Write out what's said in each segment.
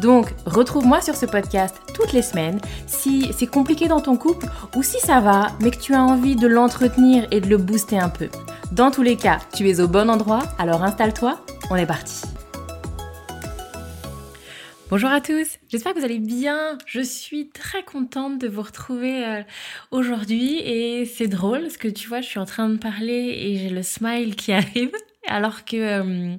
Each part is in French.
Donc, retrouve-moi sur ce podcast toutes les semaines si c'est compliqué dans ton couple ou si ça va, mais que tu as envie de l'entretenir et de le booster un peu. Dans tous les cas, tu es au bon endroit, alors installe-toi, on est parti. Bonjour à tous, j'espère que vous allez bien. Je suis très contente de vous retrouver euh, aujourd'hui et c'est drôle parce que tu vois, je suis en train de parler et j'ai le smile qui arrive alors que euh,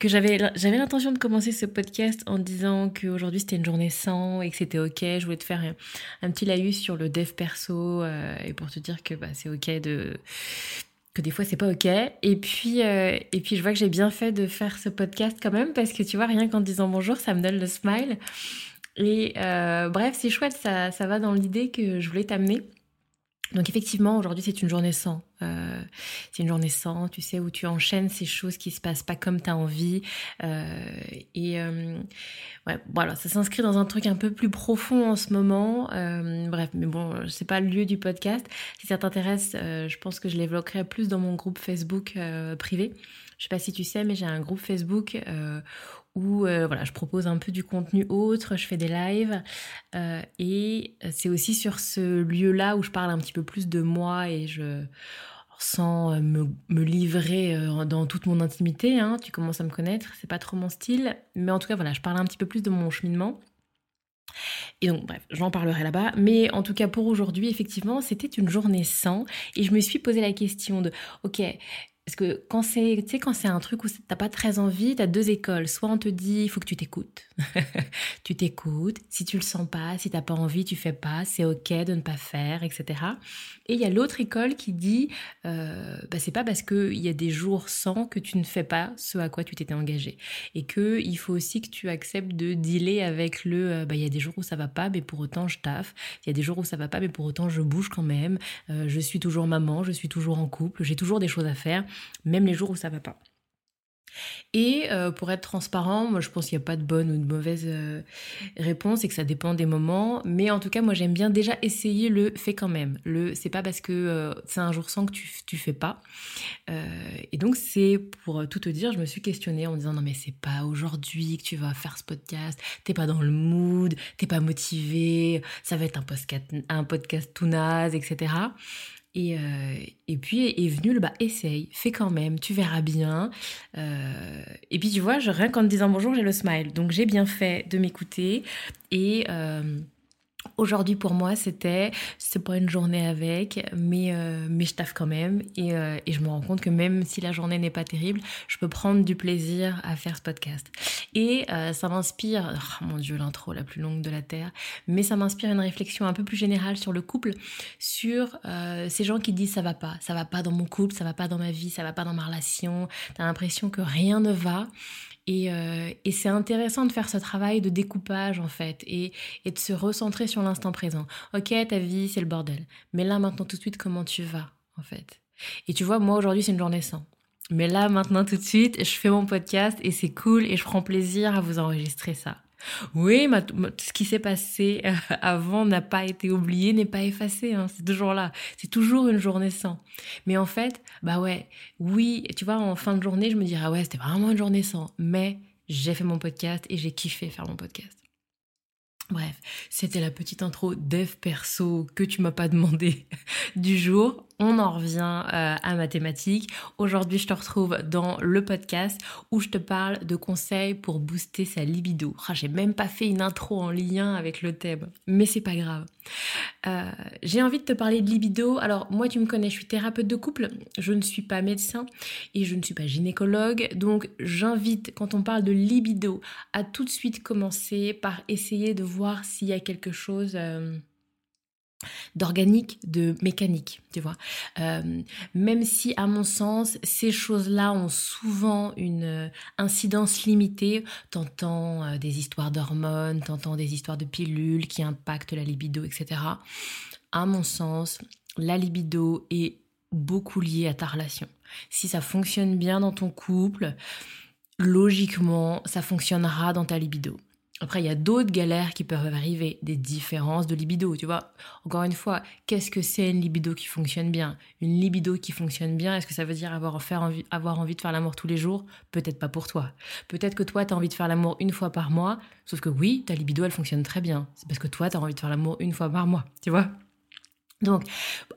que j'avais j'avais l'intention de commencer ce podcast en disant qu'aujourd'hui c'était une journée sans et que c'était ok. Je voulais te faire un, petit laïus sur le dev perso euh, et pour te dire que bah, c'est ok de que des fois c'est pas ok. Et puis euh, et puis je vois que j'ai bien fait de faire ce podcast quand même parce que tu vois rien qu'en disant bonjour ça me donne le smile. Et euh, bref c'est chouette ça ça va dans l'idée que je voulais t'amener. Donc effectivement, aujourd'hui c'est une journée sans. Euh, c'est une journée sans, tu sais, où tu enchaînes ces choses qui se passent pas comme tu as envie. Euh, et euh, ouais, voilà, ça s'inscrit dans un truc un peu plus profond en ce moment. Bref, mais bon, c'est pas le lieu du podcast. Si ça t'intéresse, je pense que je l'évoquerai plus dans mon groupe Facebook privé. Je sais pas si tu sais, mais j'ai un groupe Facebook où euh, voilà, je propose un peu du contenu autre, je fais des lives euh, et c'est aussi sur ce lieu-là où je parle un petit peu plus de moi et je sans me, me livrer euh, dans toute mon intimité, hein, tu commences à me connaître, c'est pas trop mon style, mais en tout cas voilà, je parle un petit peu plus de mon cheminement. Et donc, bref, j'en parlerai là-bas. Mais en tout cas, pour aujourd'hui, effectivement, c'était une journée sans. Et je me suis posé la question de, ok, parce que quand c'est, quand c'est un truc où t'as pas très envie, t'as deux écoles. Soit on te dit, il faut que tu t'écoutes. tu t'écoutes. Si tu le sens pas, si t'as pas envie, tu fais pas. C'est ok de ne pas faire, etc. Et il y a l'autre école qui dit, euh, bah, c'est pas parce qu'il y a des jours sans que tu ne fais pas ce à quoi tu t'étais engagé. Et que il faut aussi que tu acceptes de dealer avec le, euh, bah, il y a des jours où ça va pas, mais pour autant je taffe. Il y a des jours où ça va pas, mais pour autant je bouge quand même. Euh, je suis toujours maman, je suis toujours en couple, j'ai toujours des choses à faire, même les jours où ça va pas. Et euh, pour être transparent, moi je pense qu'il n'y a pas de bonne ou de mauvaise euh, réponse et que ça dépend des moments. Mais en tout cas, moi j'aime bien déjà essayer le fait quand même. Le c'est pas parce que euh, c'est un jour sans que tu, tu fais pas. et donc c'est pour tout te dire, je me suis questionnée en me disant non mais c'est pas aujourd'hui que tu vas faire ce podcast, t'es pas dans le mood, t'es pas motivé, ça va être un podcast, un podcast tout naze, etc. Et, euh, et puis est venu le bah essaye, fais quand même, tu verras bien. Euh, et puis tu vois, je, rien qu'en te disant bonjour, j'ai le smile. Donc j'ai bien fait de m'écouter et euh, Aujourd'hui pour moi c'était c'est pas une journée avec mais euh, mais je taffe quand même. Et, euh, et, je me rends compte que même si la journée n'est pas terrible je peux prendre du plaisir à faire ce podcast. Et euh, ça m'inspire oh, mon dieu l'intro la plus longue de la terre mais ça m'inspire une réflexion un peu plus générale sur le couple sur ces gens qui disent ça va pas ça va pas dans mon couple ça va pas dans ma vie ça va pas dans ma relation t'as l'impression que rien ne va euh, et, c'est intéressant de faire ce travail de découpage en fait et, et de se recentrer sur l'instant présent. Ok, ta vie c'est le bordel, mais là maintenant tout de suite comment tu vas en fait? Et tu vois, moi aujourd'hui c'est une journée sans. Mais là maintenant tout de suite, je fais mon podcast et c'est cool et je prends plaisir à vous enregistrer ça. Oui, ce qui s'est passé euh, avant n'a pas été oublié, n'est pas effacé. Hein, c'est toujours là. C'est toujours une journée sans. Mais en fait, bah ouais, oui, tu vois, en fin de journée, je me dirais, ah ouais, c'était vraiment une journée sans. Mais j'ai fait mon podcast et j'ai kiffé faire mon podcast. Bref, c'était la petite intro dev perso que tu m'as pas demandé du jour on en revient euh, à mathématiques. Aujourd'hui, je te retrouve dans le podcast où je te parle de conseils pour booster sa libido. Ah, j'ai même pas fait une intro en lien avec le thème, mais c'est pas grave. Euh, j'ai envie de te parler de libido. Alors, moi, tu me connais, je suis thérapeute de couple. Je ne suis pas médecin et je ne suis pas gynécologue. Donc, j'invite, quand on parle de libido, à tout de suite commencer par essayer de voir s'il y a quelque chose... Euh, d'organique, de mécanique, tu vois. Euh, même si, à mon sens, ces choses-là ont souvent une euh, incidence limitée, t'entends euh, des histoires d'hormones, t'entends des histoires de pilules qui impactent la libido, etc. À mon sens, la libido est beaucoup liée à ta relation. Si ça fonctionne bien dans ton couple, logiquement, ça fonctionnera dans ta libido. Après, il y a d'autres galères qui peuvent arriver, des différences de libido, tu vois. Encore une fois, qu'est-ce que c'est une libido qui fonctionne bien? Une libido qui fonctionne bien, est-ce que ça veut dire avoir, envie, avoir envie de faire l'amour tous les jours? Peut-être pas pour toi. Peut-être que toi, tu as envie de faire l'amour une fois par mois, sauf que oui, ta libido, elle fonctionne très bien. C'est parce que toi, tu as envie de faire l'amour une fois par mois, tu vois donc,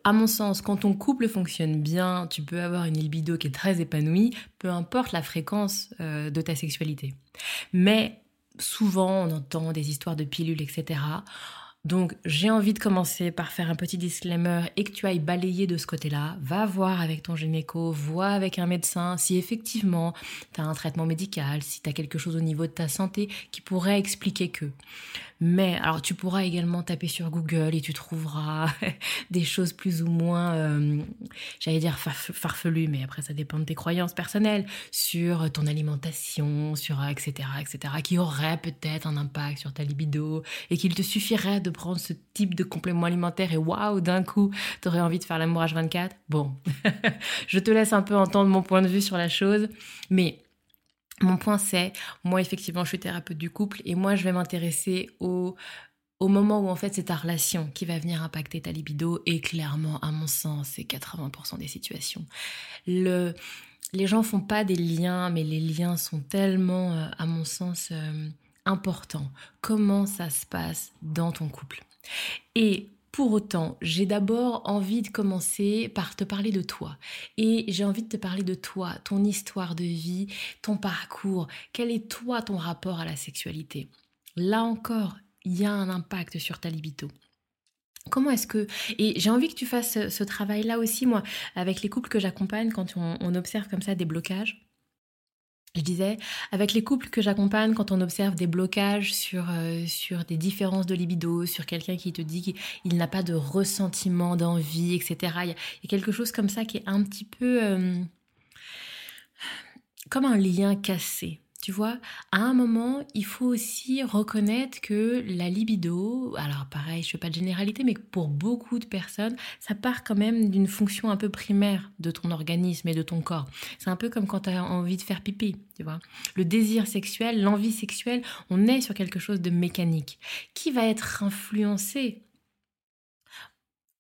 à mon sens, quand ton couple fonctionne bien, tu peux avoir une libido qui est très épanouie, peu importe la fréquence euh, de ta sexualité. Mais souvent on entend des histoires de pilules, etc. Donc j'ai envie de commencer par faire un petit disclaimer et que tu ailles balayer de ce côté-là. Va voir avec ton gynéco, vois avec un médecin si effectivement tu as un traitement médical, si tu as quelque chose au niveau de ta santé qui pourrait expliquer que. Mais alors tu pourras également taper sur Google et tu trouveras des choses plus ou moins, euh, j'allais dire farfelues, mais après ça dépend de tes croyances personnelles, sur ton alimentation, sur etc. etc. qui aurait peut-être un impact sur ta libido et qu'il te suffirait de prendre ce type de complément alimentaire et waouh, d'un coup, tu aurais envie de faire l'amour H24. Bon, je te laisse un peu entendre mon point de vue sur la chose, mais mon point c'est, moi effectivement je suis thérapeute du couple et moi je vais m'intéresser au, moment où en fait c'est ta relation qui va venir impacter ta libido et clairement à mon sens c'est 80% des situations. Le, les gens font pas des liens mais les liens sont tellement euh, à mon sens euh, importants. Comment ça se passe dans ton couple? Pour autant, j'ai d'abord envie de commencer par te parler de toi. Et j'ai envie de te parler de toi, ton histoire de vie, ton parcours. Quel est toi ton rapport à la sexualité? Là encore, il y a un impact sur ta libido. Comment est-ce que... Et j'ai envie que tu fasses ce, travail-là aussi, moi, avec les couples que j'accompagne, quand on observe comme ça des blocages je disais, avec les couples que j'accompagne, quand on observe des blocages sur, euh, sur des différences de libido, sur quelqu'un qui te dit qu'il n'a pas de ressentiment, d'envie, etc., il y, a, quelque chose comme ça qui est un petit peu euh, comme un lien cassé. Tu vois, à un moment, il faut aussi reconnaître que la libido, alors pareil, je fais pas de généralité, mais pour beaucoup de personnes, ça part quand même d'une fonction un peu primaire de ton organisme et de ton corps. C'est un peu comme quand tu as envie de faire pipi, tu vois. Le désir sexuel, l'envie sexuelle, on est sur quelque chose de mécanique qui va être influencé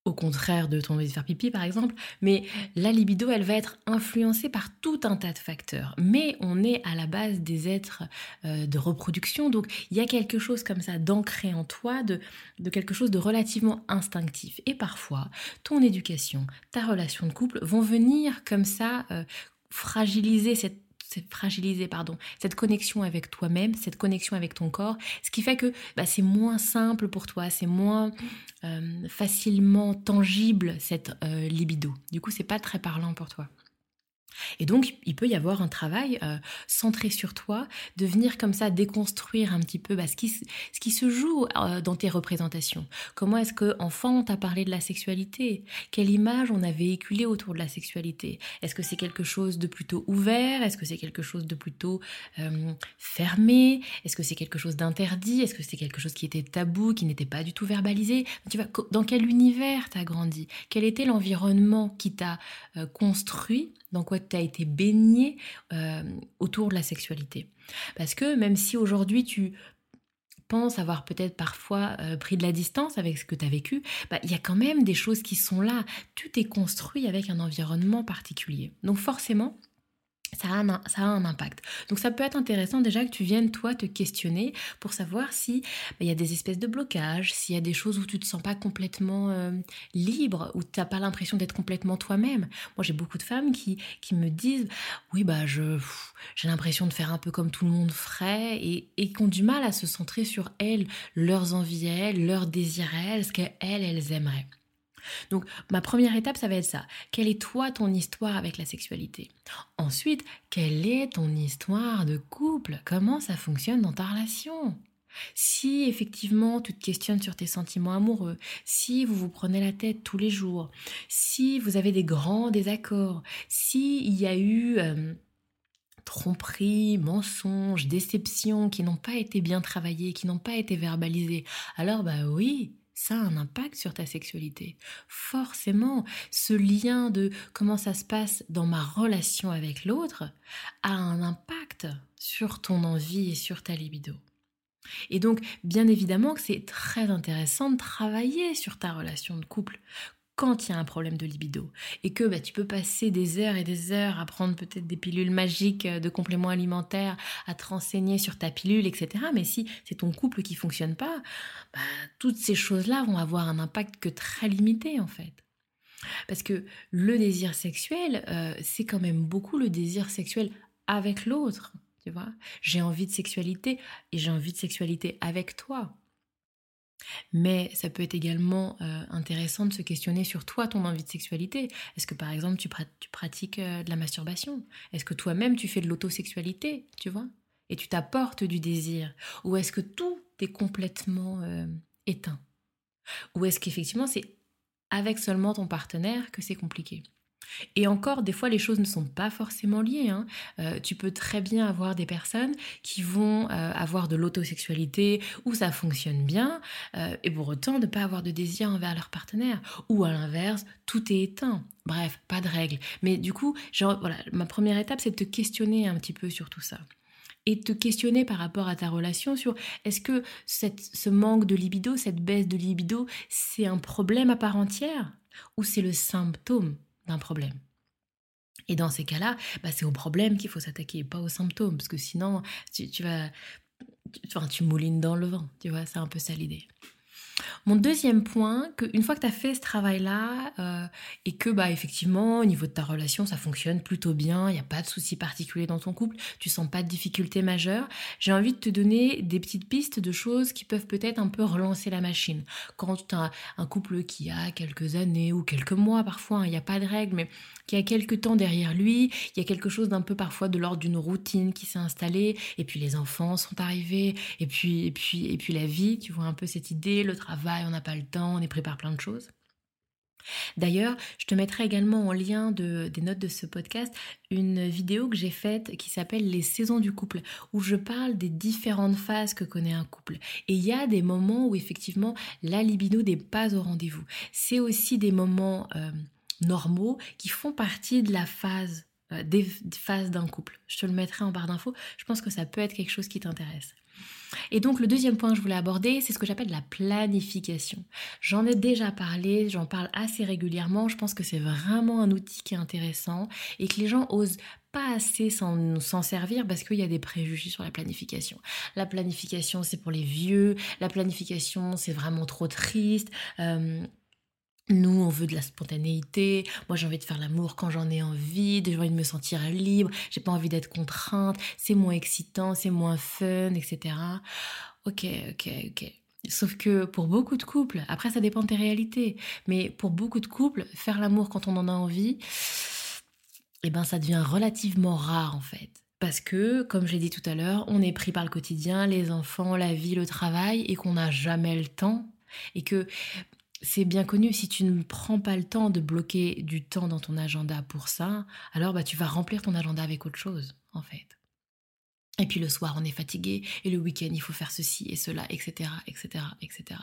au contraire de ton envie de faire pipi par exemple, mais la libido, elle va être influencée par tout un tas de facteurs. Mais on est à la base des êtres euh, de reproduction, donc il y a quelque chose comme ça d'ancré en toi, de, quelque chose de relativement instinctif. Et parfois, ton éducation, ta relation de couple vont venir comme ça euh, fragiliser cette c'est fragiliser, pardon, cette connexion avec toi-même, cette connexion avec ton corps, ce qui fait que bah, c'est moins simple pour toi, c'est moins euh, facilement tangible cette euh, libido. Du coup, c'est pas très parlant pour toi. Et donc, il peut y avoir un travail euh, centré sur toi, de venir comme ça déconstruire un petit peu bah, ce, qui, ce qui se joue euh, dans tes représentations. Comment est-ce que enfant on t'a parlé de la sexualité? Quelle image on a véhiculée autour de la sexualité? Est-ce que c'est quelque chose de plutôt ouvert? Est-ce que c'est quelque chose de plutôt euh, fermé? Est-ce que c'est quelque chose d'interdit? Est-ce que c'est quelque chose qui était tabou, qui n'était pas du tout verbalisé? Tu vois, dans quel univers t'as grandi? Quel était l'environnement qui t'a construit? Dans quoi tu as été baigné euh, autour de la sexualité. Parce que même si aujourd'hui tu penses avoir peut-être parfois euh, pris de la distance avec ce que tu as vécu, bah, il y a quand même des choses qui sont là. Tu t'es construit avec un environnement particulier. Donc forcément, ça a, un, ça a un impact. Donc ça peut être intéressant déjà que tu viennes toi te questionner pour savoir si bah, il y a des espèces de blocages, s'il y a des choses où tu te sens pas complètement euh, libre, où tu n'as pas l'impression d'être complètement toi-même. Moi j'ai beaucoup de femmes qui, qui me disent oui bah je j'ai l'impression de faire un peu comme tout le monde ferait et, et qui ont du mal à se centrer sur elles, leurs envies elles, leurs désirs elles, ce qu'elles elles aimeraient. Donc ma première étape, ça va être ça. Quelle est toi ton histoire avec la sexualité? Ensuite, quelle est ton histoire de couple? Comment ça fonctionne dans ta relation? Si effectivement tu te questionnes sur tes sentiments amoureux, si vous vous prenez la tête tous les jours, si vous avez des grands désaccords, si il y a eu euh, tromperies, mensonges, déceptions qui n'ont pas été bien travaillés, qui n'ont pas été verbalisés, alors bah oui, ça a un impact sur ta sexualité. Forcément, ce lien de comment ça se passe dans ma relation avec l'autre a un impact sur ton envie et sur ta libido. Et donc, bien évidemment que c'est très intéressant de travailler sur ta relation de couple quand il y a un problème de libido et que bah, tu peux passer des heures et des heures à prendre peut-être des pilules magiques euh, de compléments alimentaires, à te renseigner sur ta pilule, etc. Mais si c'est ton couple qui fonctionne pas, bah, toutes ces choses-là vont avoir un impact que très limité en fait. Parce que le désir sexuel, euh, c'est quand même beaucoup le désir sexuel avec l'autre. Tu vois, j'ai envie de sexualité et j'ai envie de sexualité avec toi. Mais ça peut être également euh, intéressant de se questionner sur toi, ton envie de sexualité. Est-ce que par exemple tu, pratiques euh, de la masturbation? Est-ce que toi-même tu fais de l'autosexualité, tu vois? Et tu t'apportes du désir? Ou est-ce que tout est complètement euh, éteint? Ou est-ce qu'effectivement c'est avec seulement ton partenaire que c'est compliqué? Et encore, des fois, les choses ne sont pas forcément liées. Hein. Euh, tu peux très bien avoir des personnes qui vont euh, avoir de l'autosexualité où ça fonctionne bien, euh, et pour autant ne pas avoir de désir envers leur partenaire. Ou à l'inverse, tout est éteint. Bref, pas de règles. Mais du coup, voilà, ma première étape, c'est de te questionner un petit peu sur tout ça et te questionner par rapport à ta relation sur est-ce que ce manque de libido, cette baisse de libido, c'est un problème à part entière ou c'est le symptôme? D'un problème. Et dans ces cas-là, bah, c'est au problème qu'il faut s'attaquer, pas aux symptômes, parce que sinon, tu, tu vas, enfin, tu moulines dans le vent, tu vois, c'est un peu ça l'idée. Mon deuxième point, que une fois que tu as fait ce travail-là euh, et que bah effectivement au niveau de ta relation ça fonctionne plutôt bien, il n'y a pas de souci particulier dans ton couple, tu sens pas de difficultés majeures, j'ai envie de te donner des petites pistes de choses qui peuvent peut-être un peu relancer la machine. Quand tu as un couple qui a quelques années ou quelques mois parfois, hein, il n'y a pas de règle, mais qui a quelques temps derrière lui, il y a quelque chose d'un peu parfois de l'ordre d'une routine qui s'est installée, et puis les enfants sont arrivés, et puis et puis et puis la vie, tu vois un peu cette idée, le travail, on n'a pas le temps, on est pris par plein de choses. D'ailleurs, je te mettrai également en lien de, des notes de ce podcast une vidéo que j'ai faite qui s'appelle Les saisons du couple, où je parle des différentes phases que connaît un couple. Et il y a des moments où effectivement la libido n'est pas au rendez-vous. C'est aussi des moments euh, normaux qui font partie de la phase, des phases d'un couple. Je te le mettrai en barre d'infos. Je pense que ça peut être quelque chose qui t'intéresse. Et donc le deuxième point que je voulais aborder, c'est ce que j'appelle la planification. J'en ai déjà parlé, j'en parle assez régulièrement, je pense que c'est vraiment un outil qui est intéressant et que les gens osent pas assez s'en servir parce qu'il y a des préjugés sur la planification. La planification, c'est pour les vieux, la planification, c'est vraiment trop triste. Euh, nous, on veut de la spontanéité. Moi, j'ai envie de faire l'amour quand j'en ai envie. J'ai envie de me sentir libre. J'ai pas envie d'être contrainte. C'est moins excitant, c'est moins fun, etc. Ok, ok, ok. Sauf que pour beaucoup de couples, après ça dépend de tes réalités, mais pour beaucoup de couples, faire l'amour quand on en a envie, eh ben ça devient relativement rare en fait. Parce que, comme je l'ai dit tout à l'heure, on est pris par le quotidien, les enfants, la vie, le travail, et qu'on n'a jamais le temps. Et que c'est bien connu, si tu ne prends pas le temps de bloquer du temps dans ton agenda pour ça, alors bah, tu vas remplir ton agenda avec autre chose, en fait. Et puis le soir, on est fatigué, et le week-end, il faut faire ceci et cela, etc., etc., etc.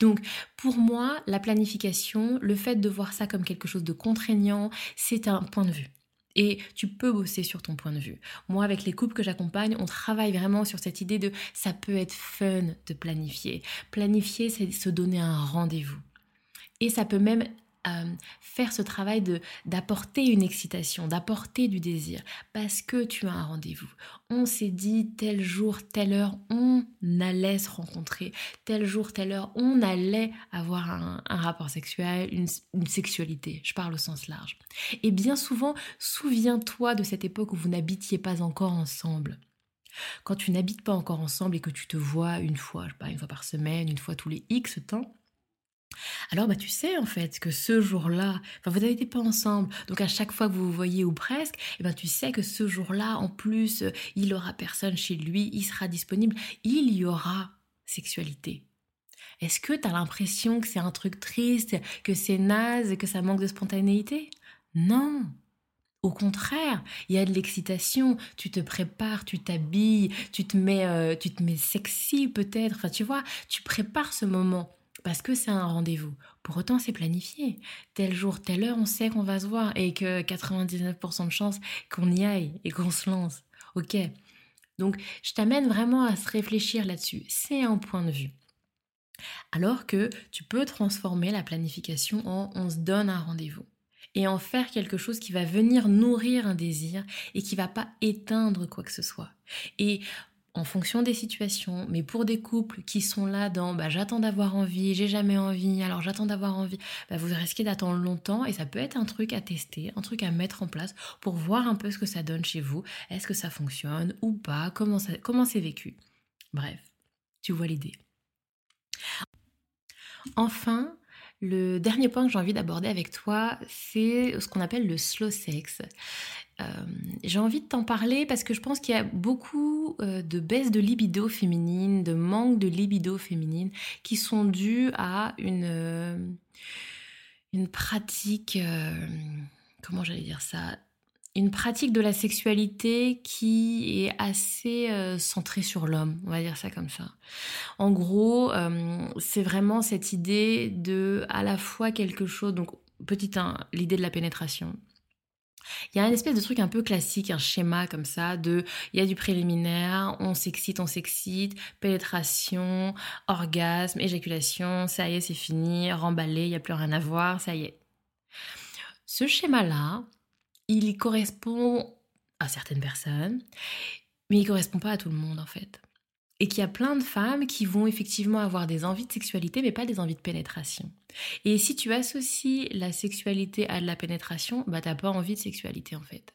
Donc, pour moi, la planification, le fait de voir ça comme quelque chose de contraignant, c'est un point de vue. Et tu peux bosser sur ton point de vue. Moi, avec les couples que j'accompagne, on travaille vraiment sur cette idée de ça peut être fun de planifier. Planifier, c'est se donner un rendez-vous. Et ça peut même euh, faire ce travail de d'apporter une excitation, d'apporter du désir, parce que tu as un rendez-vous. On s'est dit tel jour, telle heure, on allait se rencontrer, tel jour, telle heure, on allait avoir un, rapport sexuel, une, sexualité. Je parle au sens large. Et bien souvent, souviens-toi de cette époque où vous n'habitiez pas encore ensemble. Quand tu n'habites pas encore ensemble et que tu te vois une fois, je sais pas, une fois par semaine, une fois tous les X temps, alors bah tu sais en fait que ce jour-là, enfin vous n'habitez pas ensemble, donc à chaque fois que vous vous voyez ou presque, eh ben tu sais que ce jour-là, en plus, il aura personne chez lui, il sera disponible, il y aura sexualité. Est-ce que tu as l'impression que c'est un truc triste, que c'est naze, que ça manque de spontanéité? Non. Au contraire, il y a de l'excitation, tu te prépares, tu t'habilles, tu te mets euh, tu te mets sexy peut-être, enfin tu vois, tu prépares ce moment parce que c'est un rendez-vous. Pour autant, c'est planifié. Tel jour, telle heure, on sait qu'on va se voir et que 99% de chances qu'on y aille et qu'on se lance. Ok. Donc, je t'amène vraiment à se réfléchir là-dessus. C'est un point de vue. Alors que tu peux transformer la planification en on se donne un rendez-vous et en faire quelque chose qui va venir nourrir un désir et qui va pas éteindre quoi que ce soit. Et en fonction des situations, mais pour des couples qui sont là dans bah, j'attends d'avoir envie, j'ai jamais envie, alors j'attends d'avoir envie, bah, vous risquez d'attendre longtemps et ça peut être un truc à tester, un truc à mettre en place pour voir un peu ce que ça donne chez vous, est-ce que ça fonctionne ou pas, comment, comment c'est vécu? Bref, tu vois l'idée. Enfin, le dernier point que j'ai envie d'aborder avec toi, c'est ce qu'on appelle le slow sex. Euh, j'ai envie de t'en parler parce que je pense qu'il y a beaucoup euh, de baisse de libido féminine, de manque de libido féminine qui sont dues à une, euh, une pratique, comment j'allais dire ça, une pratique de la sexualité qui est assez centrée sur l'homme, on va dire ça comme ça. En gros, c'est vraiment cette idée de à la fois quelque chose, donc petit 1, l'idée de la pénétration, il y a une espèce de truc un peu classique, un schéma comme ça, de il y a du préliminaire, on s'excite, on s'excite, pénétration, orgasme, éjaculation, ça y est, c'est fini, remballé, il n'y a plus rien à voir, ça y est. Ce schéma-là, il correspond à certaines personnes, mais il correspond pas à tout le monde en fait et qu'il y a plein de femmes qui vont effectivement avoir des envies de sexualité, mais pas des envies de pénétration. Et si tu associes la sexualité à de la pénétration, bah t'as pas envie de sexualité en fait.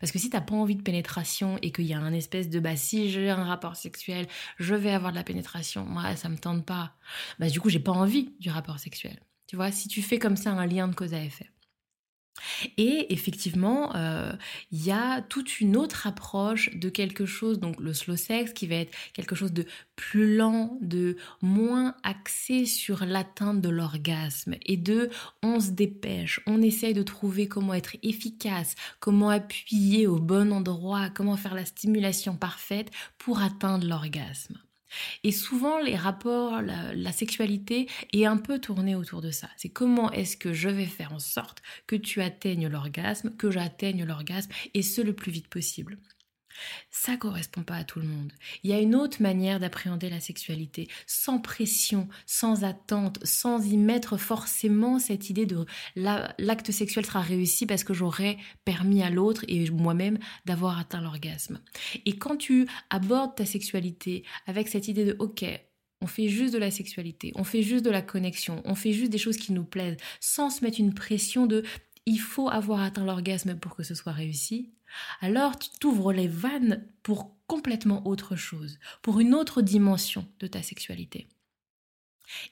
Parce que si t'as pas envie de pénétration et qu'il y a un espèce de bah si j'ai un rapport sexuel, je vais avoir de la pénétration, moi ça me tente pas. Bah du coup j'ai pas envie du rapport sexuel. Tu vois, si tu fais comme ça un lien de cause à effet. Et effectivement, euh, il y a toute une autre approche de quelque chose, donc le slow sex, qui va être quelque chose de plus lent, de moins axé sur l'atteinte de l'orgasme, et de on se dépêche, on essaye de trouver comment être efficace, comment appuyer au bon endroit, comment faire la stimulation parfaite pour atteindre l'orgasme. Et souvent, les rapports, la, sexualité est un peu tournée autour de ça. C'est comment est-ce que je vais faire en sorte que tu atteignes l'orgasme, que j'atteigne l'orgasme, et ce le plus vite possible. Ça correspond pas à tout le monde. Il y a une autre manière d'appréhender la sexualité, sans pression, sans attente, sans y mettre forcément cette idée de l'acte sexuel sera réussi parce que j'aurai permis à l'autre et moi-même d'avoir atteint l'orgasme. Et quand tu abordes ta sexualité avec cette idée de OK, on fait juste de la sexualité, on fait juste de la connexion, on fait juste des choses qui nous plaisent, sans se mettre une pression de il faut avoir atteint l'orgasme pour que ce soit réussi, alors tu t'ouvres les vannes pour complètement autre chose, pour une autre dimension de ta sexualité.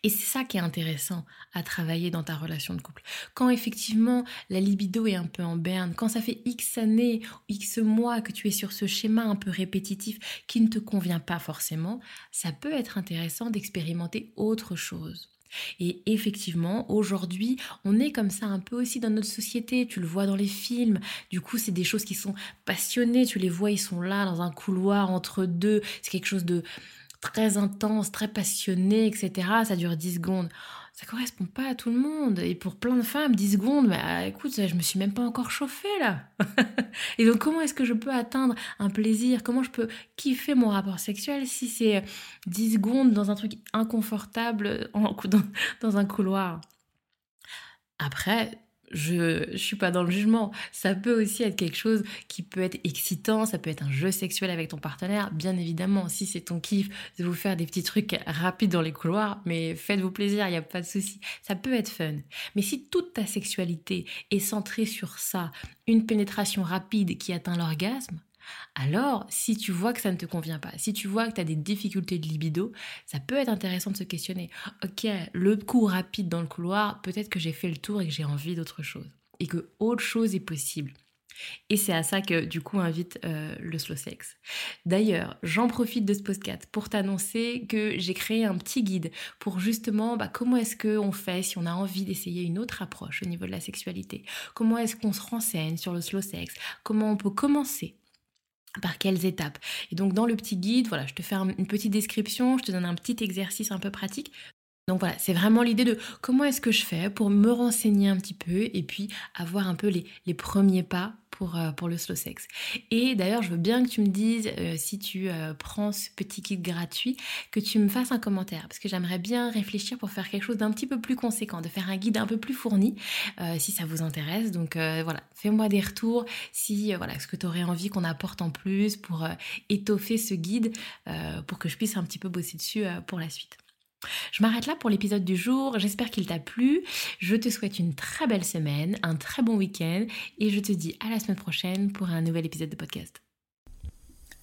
Et c'est ça qui est intéressant à travailler dans ta relation de couple. Quand effectivement la libido est un peu en berne, quand ça fait X années, X mois que tu es sur ce schéma un peu répétitif qui ne te convient pas forcément, ça peut être intéressant d'expérimenter autre chose. Et effectivement, aujourd'hui, on est comme ça un peu aussi dans notre société. Tu le vois dans les films. Du coup, c'est des choses qui sont passionnées. Tu les vois, ils sont là dans un couloir entre deux. C'est quelque chose de très intense, très passionné, etc. Ça dure 10 secondes ça correspond pas à tout le monde. Et pour plein de femmes, 10 secondes, bah écoute, je me suis même pas encore chauffée là. et donc comment est-ce que je peux atteindre un plaisir? Comment je peux kiffer mon rapport sexuel si c'est 10 secondes dans un truc inconfortable en, dans, dans un couloir? Après, je, je suis pas dans le jugement. Ça peut aussi être quelque chose qui peut être excitant, ça peut être un jeu sexuel avec ton partenaire, bien évidemment. Si c'est ton kiff de vous faire des petits trucs rapides dans les couloirs, mais faites-vous plaisir, il n'y a pas de souci. Ça peut être fun. Mais si toute ta sexualité est centrée sur ça, une pénétration rapide qui atteint l'orgasme, alors, si tu vois que ça ne te convient pas, si tu vois que tu as des difficultés de libido, ça peut être intéressant de se questionner. Ok, le coup rapide dans le couloir, peut-être que j'ai fait le tour et que j'ai envie d'autre chose. Et que autre chose est possible. Et c'est à ça que du coup invite euh, le slow sex. D'ailleurs, j'en profite de ce podcast pour t'annoncer que j'ai créé un petit guide pour justement bah, comment est-ce qu'on fait si on a envie d'essayer une autre approche au niveau de la sexualité? Comment est-ce qu'on se renseigne sur le slow sex? Comment on peut commencer par quelles étapes. Et donc dans le petit guide, voilà, je te fais une petite description, je te donne un petit exercice un peu pratique donc voilà, c'est vraiment l'idée de comment est-ce que je fais pour me renseigner un petit peu et puis avoir un peu les, premiers pas pour, euh, pour le slow sex. Et d'ailleurs, je veux bien que tu me dises, euh, si tu euh, prends ce petit kit gratuit, que tu me fasses un commentaire, parce que j'aimerais bien réfléchir pour faire quelque chose d'un petit peu plus conséquent, de faire un guide un peu plus fourni, si ça vous intéresse. Donc voilà, fais-moi des retours si voilà ce que tu aurais envie qu'on apporte en plus pour étoffer ce guide, pour que je puisse un petit peu bosser dessus pour la suite. Je m'arrête là pour l'épisode du jour. J'espère qu'il t'a plu. Je te souhaite une très belle semaine, un très bon week-end et je te dis à la semaine prochaine pour un nouvel épisode de podcast.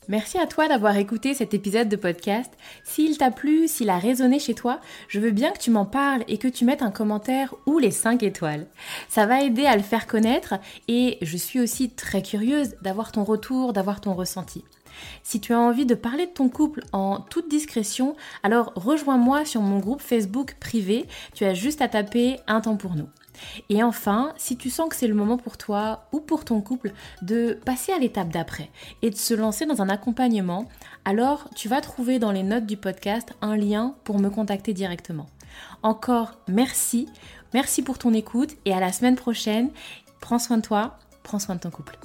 Merci à toi d'avoir écouté cet épisode de podcast. S'il t'a plu, s'il a résonné chez toi, je veux bien que tu m'en parles et que tu mettes un commentaire ou les 5 étoiles. Ça va aider à le faire connaître et je suis aussi très curieuse d'avoir ton retour, d'avoir ton ressenti. Si tu as envie de parler de ton couple en toute discrétion, alors rejoins-moi sur mon groupe Facebook privé. Tu as juste à taper un temps pour nous. Et enfin, si tu sens que c'est le moment pour toi ou pour ton couple de passer à l'étape d'après et de se lancer dans un accompagnement, alors tu vas trouver dans les notes du podcast un lien pour me contacter directement. Encore merci, merci pour ton écoute et à la semaine prochaine. Prends soin de toi, prends soin de ton couple.